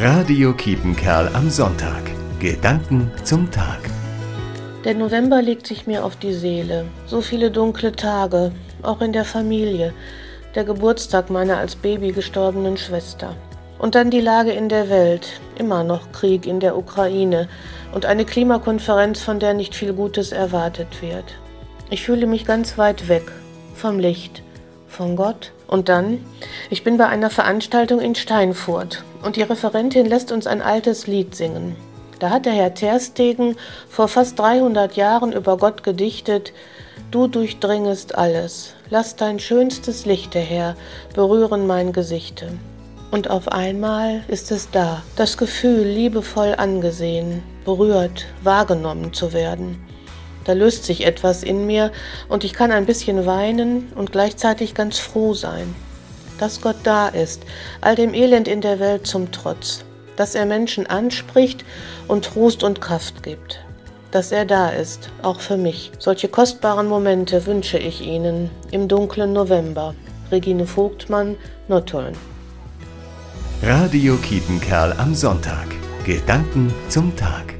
Radio Kiepenkerl am Sonntag. Gedanken zum Tag. Der November legt sich mir auf die Seele. So viele dunkle Tage, auch in der Familie. Der Geburtstag meiner als Baby gestorbenen Schwester. Und dann die Lage in der Welt. Immer noch Krieg in der Ukraine und eine Klimakonferenz, von der nicht viel Gutes erwartet wird. Ich fühle mich ganz weit weg vom Licht, von Gott. Und dann, ich bin bei einer Veranstaltung in Steinfurt und die Referentin lässt uns ein altes Lied singen. Da hat der Herr Terstegen vor fast 300 Jahren über Gott gedichtet, Du durchdringest alles, lass dein schönstes Lichte her berühren mein Gesichte. Und auf einmal ist es da, das Gefühl, liebevoll angesehen, berührt, wahrgenommen zu werden. Da löst sich etwas in mir und ich kann ein bisschen weinen und gleichzeitig ganz froh sein. Dass Gott da ist, all dem Elend in der Welt zum Trotz, dass er Menschen anspricht und Trost und Kraft gibt, dass er da ist, auch für mich. Solche kostbaren Momente wünsche ich Ihnen im dunklen November. Regine Vogtmann, Nottuln. Radio Kietenkerl am Sonntag. Gedanken zum Tag.